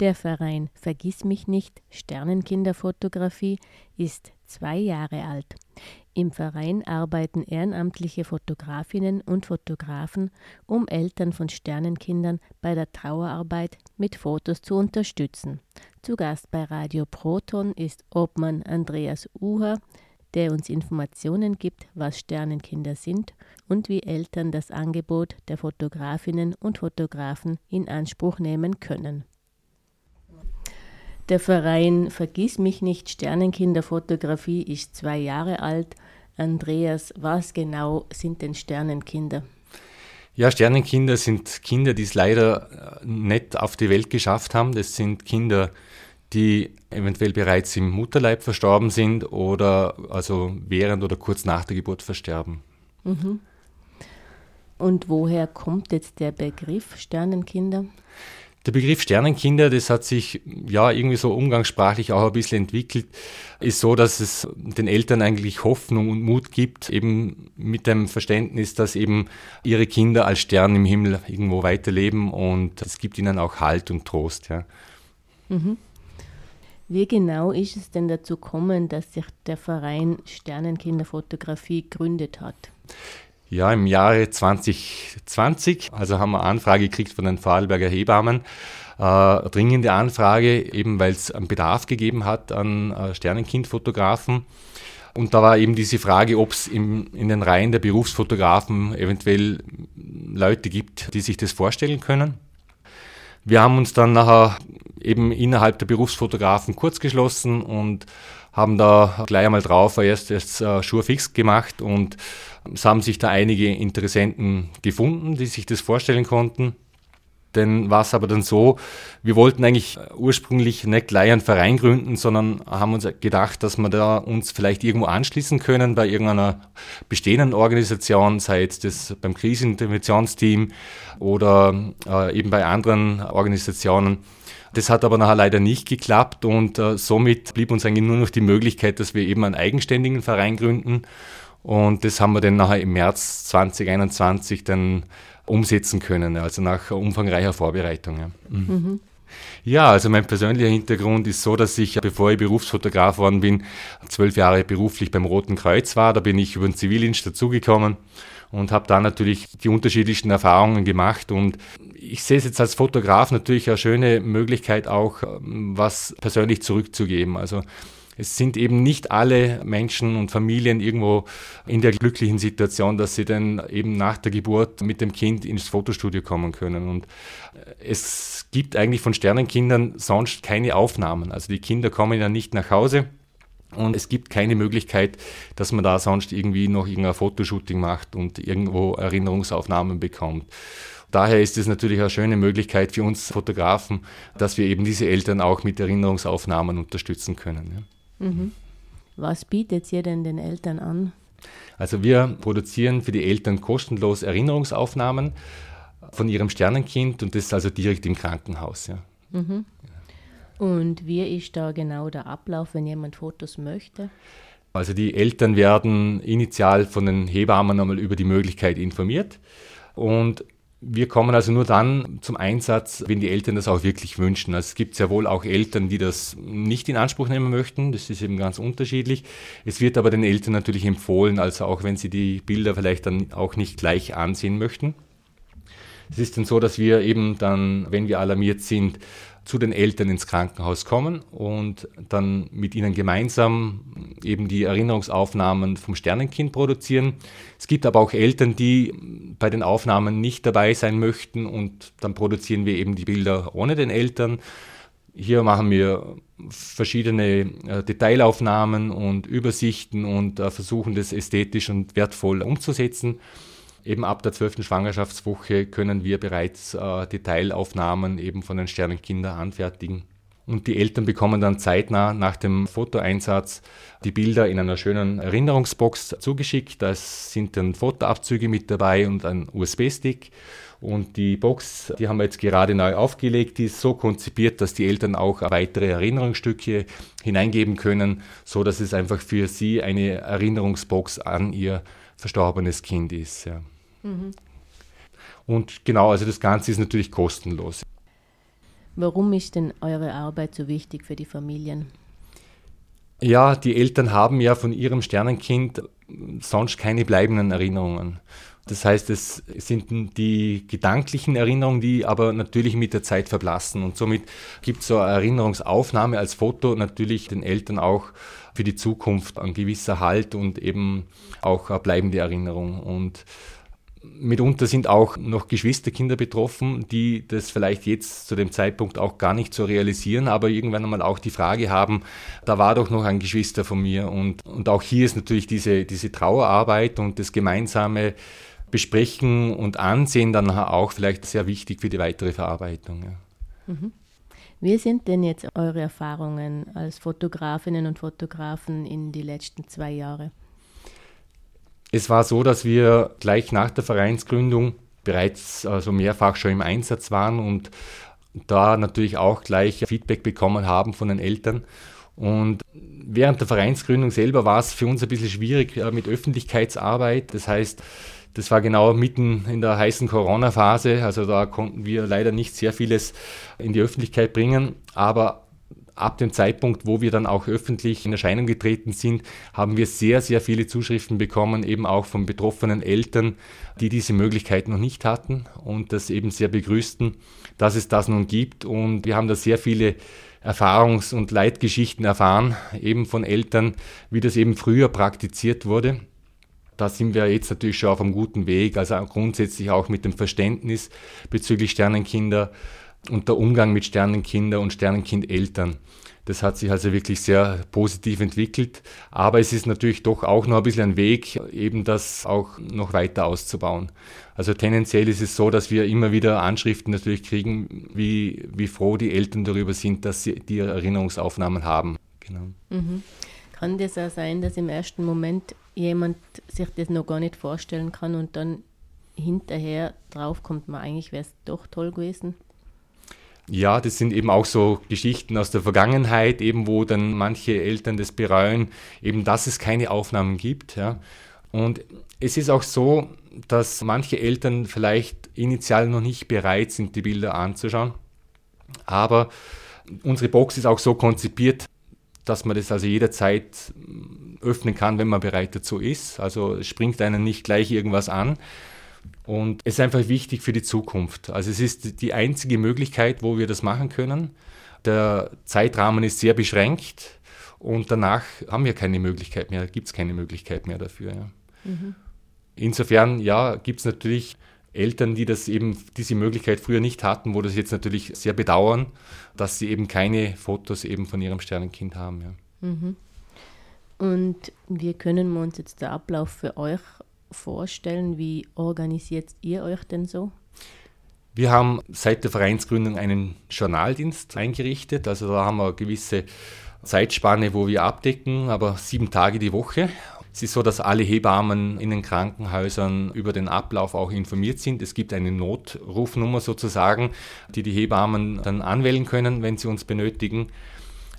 Der Verein Vergiss mich nicht Sternenkinderfotografie ist zwei Jahre alt. Im Verein arbeiten ehrenamtliche Fotografinnen und Fotografen, um Eltern von Sternenkindern bei der Trauerarbeit mit Fotos zu unterstützen. Zu Gast bei Radio Proton ist Obmann Andreas Uher, der uns Informationen gibt, was Sternenkinder sind und wie Eltern das Angebot der Fotografinnen und Fotografen in Anspruch nehmen können. Der Verein Vergiss mich nicht Sternenkinderfotografie ist zwei Jahre alt. Andreas, was genau sind denn Sternenkinder? Ja, Sternenkinder sind Kinder, die es leider äh, nicht auf die Welt geschafft haben. Das sind Kinder, die eventuell bereits im Mutterleib verstorben sind oder also während oder kurz nach der Geburt versterben. Mhm. Und woher kommt jetzt der Begriff Sternenkinder? Der Begriff Sternenkinder, das hat sich ja irgendwie so umgangssprachlich auch ein bisschen entwickelt, ist so, dass es den Eltern eigentlich Hoffnung und Mut gibt, eben mit dem Verständnis, dass eben ihre Kinder als Stern im Himmel irgendwo weiterleben und es gibt ihnen auch Halt und Trost. Ja. Mhm. Wie genau ist es denn dazu gekommen, dass sich der Verein Sternenkinderfotografie gegründet hat? Ja, im Jahre 2020, also haben wir Anfrage gekriegt von den Vorarlberger Hebammen, äh, dringende Anfrage, eben weil es einen Bedarf gegeben hat an äh, Sternenkindfotografen. Und da war eben diese Frage, ob es in den Reihen der Berufsfotografen eventuell Leute gibt, die sich das vorstellen können. Wir haben uns dann nachher eben innerhalb der Berufsfotografen kurz geschlossen und haben da gleich einmal drauf erst das äh, Schuhe fix gemacht und es haben sich da einige Interessenten gefunden, die sich das vorstellen konnten. Denn war es aber dann so, wir wollten eigentlich ursprünglich nicht gleich einen Verein gründen, sondern haben uns gedacht, dass wir da uns vielleicht irgendwo anschließen können bei irgendeiner bestehenden Organisation, sei es das beim Kriseninterventionsteam oder äh, eben bei anderen Organisationen. Das hat aber nachher leider nicht geklappt und äh, somit blieb uns eigentlich nur noch die Möglichkeit, dass wir eben einen eigenständigen Verein gründen. Und das haben wir dann nachher im März 2021 dann umsetzen können, also nach umfangreicher Vorbereitung. Ja. Mhm. Mhm. Ja, also mein persönlicher Hintergrund ist so, dass ich, bevor ich Berufsfotograf worden bin, zwölf Jahre beruflich beim Roten Kreuz war. Da bin ich über den Zivildienst dazugekommen und habe da natürlich die unterschiedlichsten Erfahrungen gemacht. Und ich sehe es jetzt als Fotograf natürlich eine schöne Möglichkeit auch, ähm, was persönlich zurückzugeben. Also es sind eben nicht alle Menschen und Familien irgendwo in der glücklichen Situation, dass sie dann eben nach der Geburt mit dem Kind ins Fotostudio kommen können. Und äh, es gibt eigentlich von Sternenkindern sonst keine Aufnahmen. Also die Kinder kommen ja nicht nach Hause. Und es gibt keine Möglichkeit, dass man da sonst irgendwie noch irgendein Fotoshooting macht und irgendwo Erinnerungsaufnahmen bekommt. Daher ist es natürlich eine schöne Möglichkeit für uns Fotografen, dass wir eben diese Eltern auch mit Erinnerungsaufnahmen unterstützen können. Ja. Mhm. Was bietet ihr denn den Eltern an? Also wir produzieren für die Eltern kostenlos Erinnerungsaufnahmen von ihrem Sternenkind und das also direkt im Krankenhaus. Ja. Mhm. Und wie ist da genau der Ablauf, wenn jemand Fotos möchte? Also die Eltern werden initial von den Hebammen einmal über die Möglichkeit informiert und wir kommen also nur dann zum Einsatz, wenn die Eltern das auch wirklich wünschen. Also es gibt sehr wohl auch Eltern, die das nicht in Anspruch nehmen möchten. Das ist eben ganz unterschiedlich. Es wird aber den Eltern natürlich empfohlen, also auch wenn sie die Bilder vielleicht dann auch nicht gleich ansehen möchten. Es ist dann so, dass wir eben dann, wenn wir alarmiert sind, zu den Eltern ins Krankenhaus kommen und dann mit ihnen gemeinsam eben die Erinnerungsaufnahmen vom Sternenkind produzieren. Es gibt aber auch Eltern, die bei den Aufnahmen nicht dabei sein möchten und dann produzieren wir eben die Bilder ohne den Eltern. Hier machen wir verschiedene äh, Detailaufnahmen und Übersichten und äh, versuchen das ästhetisch und wertvoll umzusetzen. Eben ab der zwölften Schwangerschaftswoche können wir bereits äh, Detailaufnahmen eben von den Sternenkindern anfertigen. Und die Eltern bekommen dann zeitnah nach dem Fotoeinsatz die Bilder in einer schönen Erinnerungsbox zugeschickt. Da sind dann Fotoabzüge mit dabei und ein USB-Stick. Und die Box, die haben wir jetzt gerade neu aufgelegt, die ist so konzipiert, dass die Eltern auch weitere Erinnerungsstücke hineingeben können, so dass es einfach für sie eine Erinnerungsbox an ihr verstorbenes Kind ist. Ja. Mhm. Und genau, also das Ganze ist natürlich kostenlos. Warum ist denn eure Arbeit so wichtig für die Familien? Ja, die Eltern haben ja von ihrem Sternenkind sonst keine bleibenden Erinnerungen. Das heißt, es sind die gedanklichen Erinnerungen, die aber natürlich mit der Zeit verblassen. Und somit gibt so eine Erinnerungsaufnahme als Foto natürlich den Eltern auch für die Zukunft ein gewisser Halt und eben auch eine bleibende Erinnerung. Und Mitunter sind auch noch Geschwisterkinder betroffen, die das vielleicht jetzt zu dem Zeitpunkt auch gar nicht so realisieren, aber irgendwann einmal auch die Frage haben, da war doch noch ein Geschwister von mir. Und, und auch hier ist natürlich diese, diese Trauerarbeit und das gemeinsame Besprechen und Ansehen dann auch vielleicht sehr wichtig für die weitere Verarbeitung. Ja. Mhm. Wie sind denn jetzt eure Erfahrungen als Fotografinnen und Fotografen in die letzten zwei Jahre? Es war so, dass wir gleich nach der Vereinsgründung bereits also mehrfach schon im Einsatz waren und da natürlich auch gleich Feedback bekommen haben von den Eltern. Und während der Vereinsgründung selber war es für uns ein bisschen schwierig äh, mit Öffentlichkeitsarbeit. Das heißt, das war genau mitten in der heißen Corona-Phase. Also da konnten wir leider nicht sehr vieles in die Öffentlichkeit bringen. Aber ab dem Zeitpunkt, wo wir dann auch öffentlich in Erscheinung getreten sind, haben wir sehr, sehr viele Zuschriften bekommen, eben auch von betroffenen Eltern, die diese Möglichkeit noch nicht hatten und das eben sehr begrüßten, dass es das nun gibt. Und wir haben da sehr viele Erfahrungs- und Leitgeschichten erfahren, eben von Eltern, wie das eben früher praktiziert wurde. Da sind wir jetzt natürlich schon auf einem guten Weg, also grundsätzlich auch mit dem Verständnis bezüglich Sternenkinder und der Umgang mit Sternenkinder und Sternenkindeltern. Das hat sich also wirklich sehr positiv entwickelt. Aber es ist natürlich doch auch noch ein bisschen ein Weg, eben das auch noch weiter auszubauen. Also tendenziell ist es so, dass wir immer wieder Anschriften natürlich kriegen, wie, wie froh die Eltern darüber sind, dass sie die Erinnerungsaufnahmen haben. Genau. Mhm. Kann das auch sein, dass im ersten Moment jemand sich das noch gar nicht vorstellen kann und dann hinterher draufkommt, man eigentlich wäre es doch toll gewesen? Ja, das sind eben auch so Geschichten aus der Vergangenheit, eben wo dann manche Eltern das bereuen, eben dass es keine Aufnahmen gibt. Ja. Und es ist auch so, dass manche Eltern vielleicht initial noch nicht bereit sind, die Bilder anzuschauen. Aber unsere Box ist auch so konzipiert, dass man das also jederzeit öffnen kann, wenn man bereit dazu ist. Also es springt einen nicht gleich irgendwas an. Und es ist einfach wichtig für die Zukunft. Also es ist die einzige Möglichkeit, wo wir das machen können. Der Zeitrahmen ist sehr beschränkt und danach haben wir keine Möglichkeit mehr, gibt es keine Möglichkeit mehr dafür. Ja. Mhm. Insofern, ja, gibt es natürlich Eltern, die das eben, diese Möglichkeit früher nicht hatten, wo das jetzt natürlich sehr bedauern, dass sie eben keine Fotos eben von ihrem Sternenkind haben. Ja. Mhm. Und wie können wir uns jetzt der Ablauf für euch vorstellen? Wie organisiert ihr euch denn so? Wir haben seit der Vereinsgründung einen Journaldienst eingerichtet. Also da haben wir eine gewisse Zeitspanne, wo wir abdecken, aber sieben Tage die Woche. Es ist so, dass alle Hebammen in den Krankenhäusern über den Ablauf auch informiert sind. Es gibt eine Notrufnummer sozusagen, die die Hebammen dann anwählen können, wenn sie uns benötigen.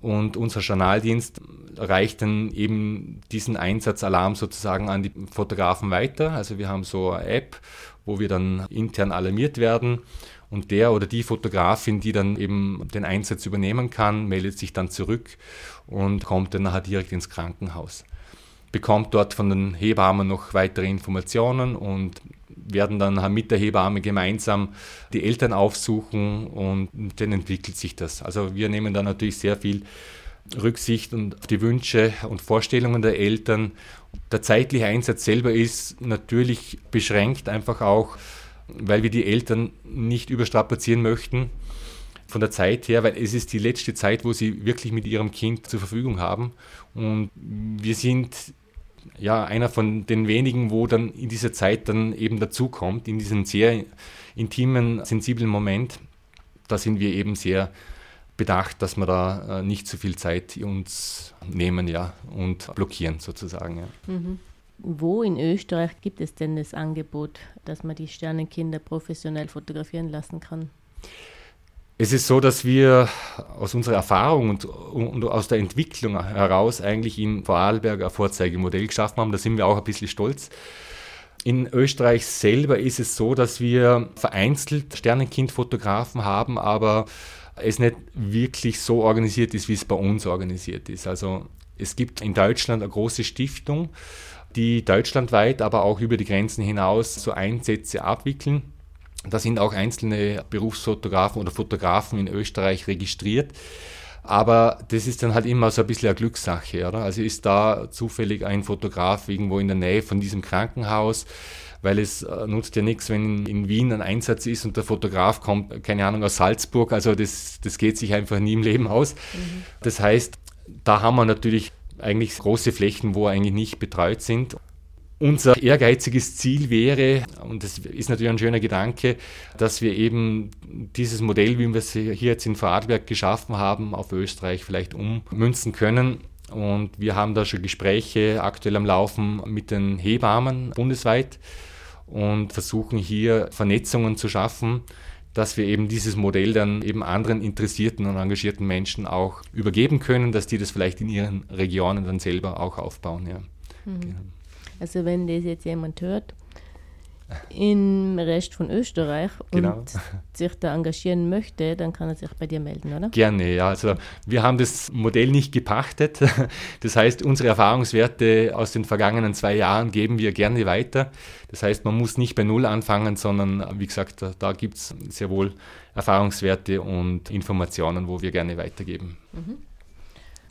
Und unser Journaldienst reicht dann eben diesen Einsatzalarm sozusagen an die Fotografen weiter. Also wir haben so eine App, wo wir dann intern alarmiert werden. Und der oder die Fotografin, die dann eben den Einsatz übernehmen kann, meldet sich dann zurück und kommt dann nachher direkt ins Krankenhaus. Bekommt dort von den Hebammen noch weitere Informationen und werden dann mit der Hebamme gemeinsam die Eltern aufsuchen und dann entwickelt sich das. Also wir nehmen da natürlich sehr viel Rücksicht und auf die Wünsche und Vorstellungen der Eltern. Der zeitliche Einsatz selber ist natürlich beschränkt, einfach auch, weil wir die Eltern nicht überstrapazieren möchten von der Zeit her, weil es ist die letzte Zeit, wo sie wirklich mit ihrem Kind zur Verfügung haben. Und wir sind ja, einer von den wenigen, wo dann in dieser Zeit dann eben dazukommt, in diesem sehr intimen, sensiblen Moment, da sind wir eben sehr bedacht, dass wir da äh, nicht zu viel Zeit uns nehmen ja, und blockieren sozusagen. Ja. Mhm. Wo in Österreich gibt es denn das Angebot, dass man die Sternenkinder professionell fotografieren lassen kann? Es ist so, dass wir aus unserer Erfahrung und, und, aus der Entwicklung heraus eigentlich in Vorarlberg ein Vorzeigemodell geschaffen haben. Da sind wir auch ein bisschen stolz. In Österreich selber ist es so, dass wir vereinzelt Sternenkindfotografen haben, aber es nicht wirklich so organisiert ist, wie es bei uns organisiert ist. Also es gibt in Deutschland eine große Stiftung, die deutschlandweit, aber auch über die Grenzen hinaus so Einsätze abwickeln. Da sind auch einzelne Berufsfotografen oder Fotografen in Österreich registriert. Aber das ist dann halt immer so ein bisschen eine Glückssache, oder? Also ist da zufällig ein Fotograf irgendwo in der Nähe von diesem Krankenhaus, weil es äh, nutzt ja nichts, wenn in Wien ein Einsatz ist und der Fotograf kommt, keine Ahnung, aus Salzburg. Also das, das geht sich einfach nie im Leben aus. Mhm. Das heißt, da haben wir natürlich eigentlich große Flächen, wo eigentlich nicht betreut sind. Unser ehrgeiziges Ziel wäre, und das ist natürlich ein schöner Gedanke, dass wir eben dieses Modell, wie wir es hier jetzt in Vorarlberg geschaffen haben, auf Österreich vielleicht ummünzen können. Und wir haben da schon Gespräche aktuell am Laufen mit den Hebammen bundesweit und versuchen hier Vernetzungen zu schaffen, dass wir eben dieses Modell dann eben anderen interessierten und engagierten Menschen auch übergeben können, dass die das vielleicht in ihren Regionen dann selber auch aufbauen. Ja. Mhm. Genau. Also wenn das jetzt jemand hört im Rest von Österreich genau. und sich da engagieren möchte, dann kann er sich bei dir melden, oder? Gerne, ja. Also wir haben das Modell nicht gepachtet. Das heißt, unsere Erfahrungswerte aus den vergangenen zwei Jahren geben wir gerne weiter. Das heißt, man muss nicht bei Null anfangen, sondern wie gesagt, da, da gibt es sehr wohl Erfahrungswerte und Informationen, wo wir gerne weitergeben. Mhm.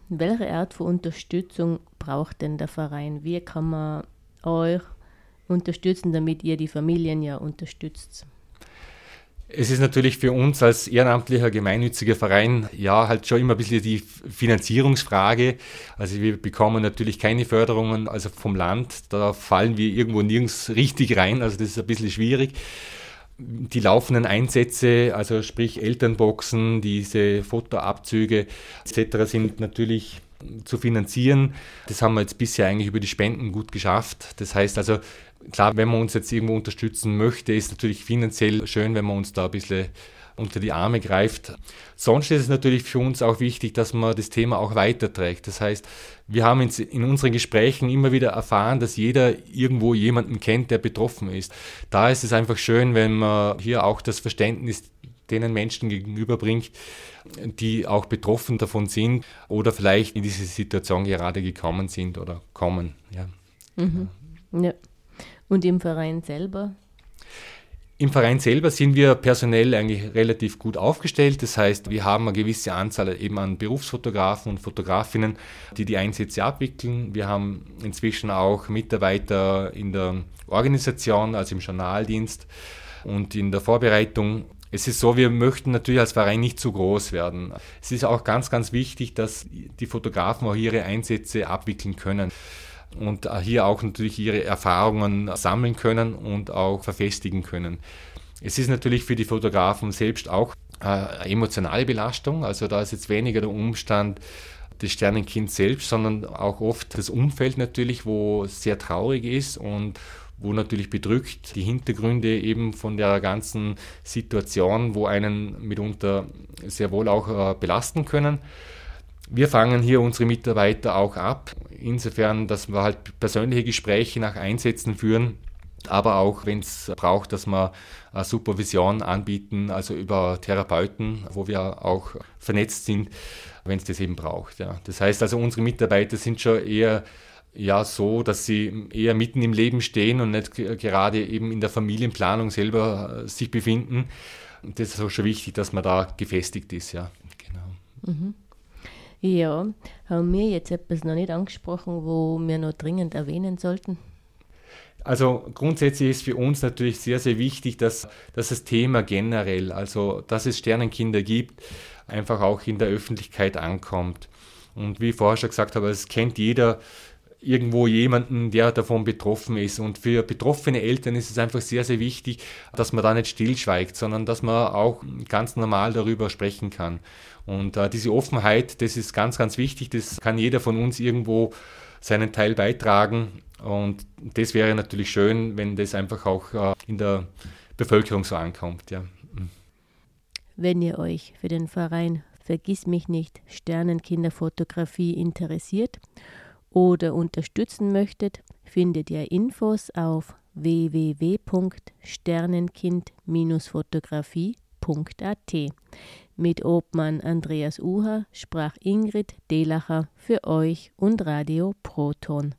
Welche Art von Unterstützung braucht denn der Verein? Wie kann man euch unterstützen, damit ihr die Familien ja unterstützt? Es ist natürlich für uns als ehrenamtlicher gemeinnütziger Verein ja halt schon immer ein bisschen die Finanzierungsfrage. Also wir bekommen natürlich keine Förderungen also vom Land, da fallen wir irgendwo nirgends richtig rein, also das ist ein bisschen schwierig. Die laufenden Einsätze, also sprich Elternboxen, diese Fotoabzüge etc. sind natürlich zu finanzieren. Das haben wir jetzt bisher eigentlich über die Spenden gut geschafft. Das heißt also, klar, wenn man uns jetzt irgendwo unterstützen möchte, ist natürlich finanziell schön, wenn man uns da ein bisschen unter die Arme greift. Sonst ist es natürlich für uns auch wichtig, dass man das Thema auch weiterträgt. Das heißt, wir haben in unseren Gesprächen immer wieder erfahren, dass jeder irgendwo jemanden kennt, der betroffen ist. Da ist es einfach schön, wenn man hier auch das Verständnis denen Menschen gegenüberbringt, die auch betroffen davon sind oder vielleicht in diese Situation gerade gekommen sind oder kommen. Ja. Mhm. ja. Und im Verein selber? Im Verein selber sind wir personell eigentlich relativ gut aufgestellt. Das heißt, wir haben eine gewisse Anzahl eben an Berufsfotografen und Fotografinnen, die die Einsätze abwickeln. Wir haben inzwischen auch Mitarbeiter in der Organisation, also im Journaldienst und in der Vorbereitung es ist so, wir möchten natürlich als Verein nicht zu groß werden. Es ist auch ganz, ganz wichtig, dass die Fotografen auch ihre Einsätze abwickeln können und hier auch natürlich ihre Erfahrungen sammeln können und auch verfestigen können. Es ist natürlich für die Fotografen selbst auch eine emotionale Belastung. Also da ist jetzt weniger der Umstand des Sternenkinds selbst, sondern auch oft das Umfeld natürlich, wo sehr traurig ist und wo natürlich bedrückt die Hintergründe eben von der ganzen Situation, wo einen mitunter sehr wohl auch äh, belasten können. Wir fangen hier unsere Mitarbeiter auch ab, insofern, dass wir halt persönliche Gespräche nach Einsätzen führen, aber auch, wenn es braucht, dass wir Supervision anbieten, also über Therapeuten, wo wir auch vernetzt sind, wenn es das eben braucht. Ja. Das heißt also, unsere Mitarbeiter sind schon eher ja so, dass sie eher mitten im Leben stehen und nicht gerade eben in der Familienplanung selber äh, sich befinden. Das ist auch schon wichtig, dass man da gefestigt ist, ja. Genau. Mhm. Ja, haben wir jetzt etwas noch nicht angesprochen, wo wir noch dringend erwähnen sollten? Also grundsätzlich ist für uns natürlich sehr, sehr wichtig, dass, dass das Thema generell, also dass es Sternenkinder gibt, einfach auch in der Öffentlichkeit ankommt. Und wie ich vorher schon gesagt habe, es kennt jeder irgendwo jemanden, der davon betroffen ist. Und für betroffene Eltern ist es einfach sehr, sehr wichtig, dass man da nicht stillschweigt, sondern dass man auch ganz normal darüber sprechen kann. Und äh, diese Offenheit, das ist ganz, ganz wichtig. Das kann jeder von uns irgendwo seinen Teil beitragen. Und das wäre natürlich schön, wenn das einfach auch äh, in der Bevölkerung so ankommt. Ja. Wenn ihr euch für den Verein Vergiss mich nicht Sternenkinderfotografie interessiert oder unterstützen möchtet, findet ihr Infos auf www.sternenkind-fotografie.at. Mit Obmann Andreas Uher sprach Ingrid Delacher für euch und Radio Proton.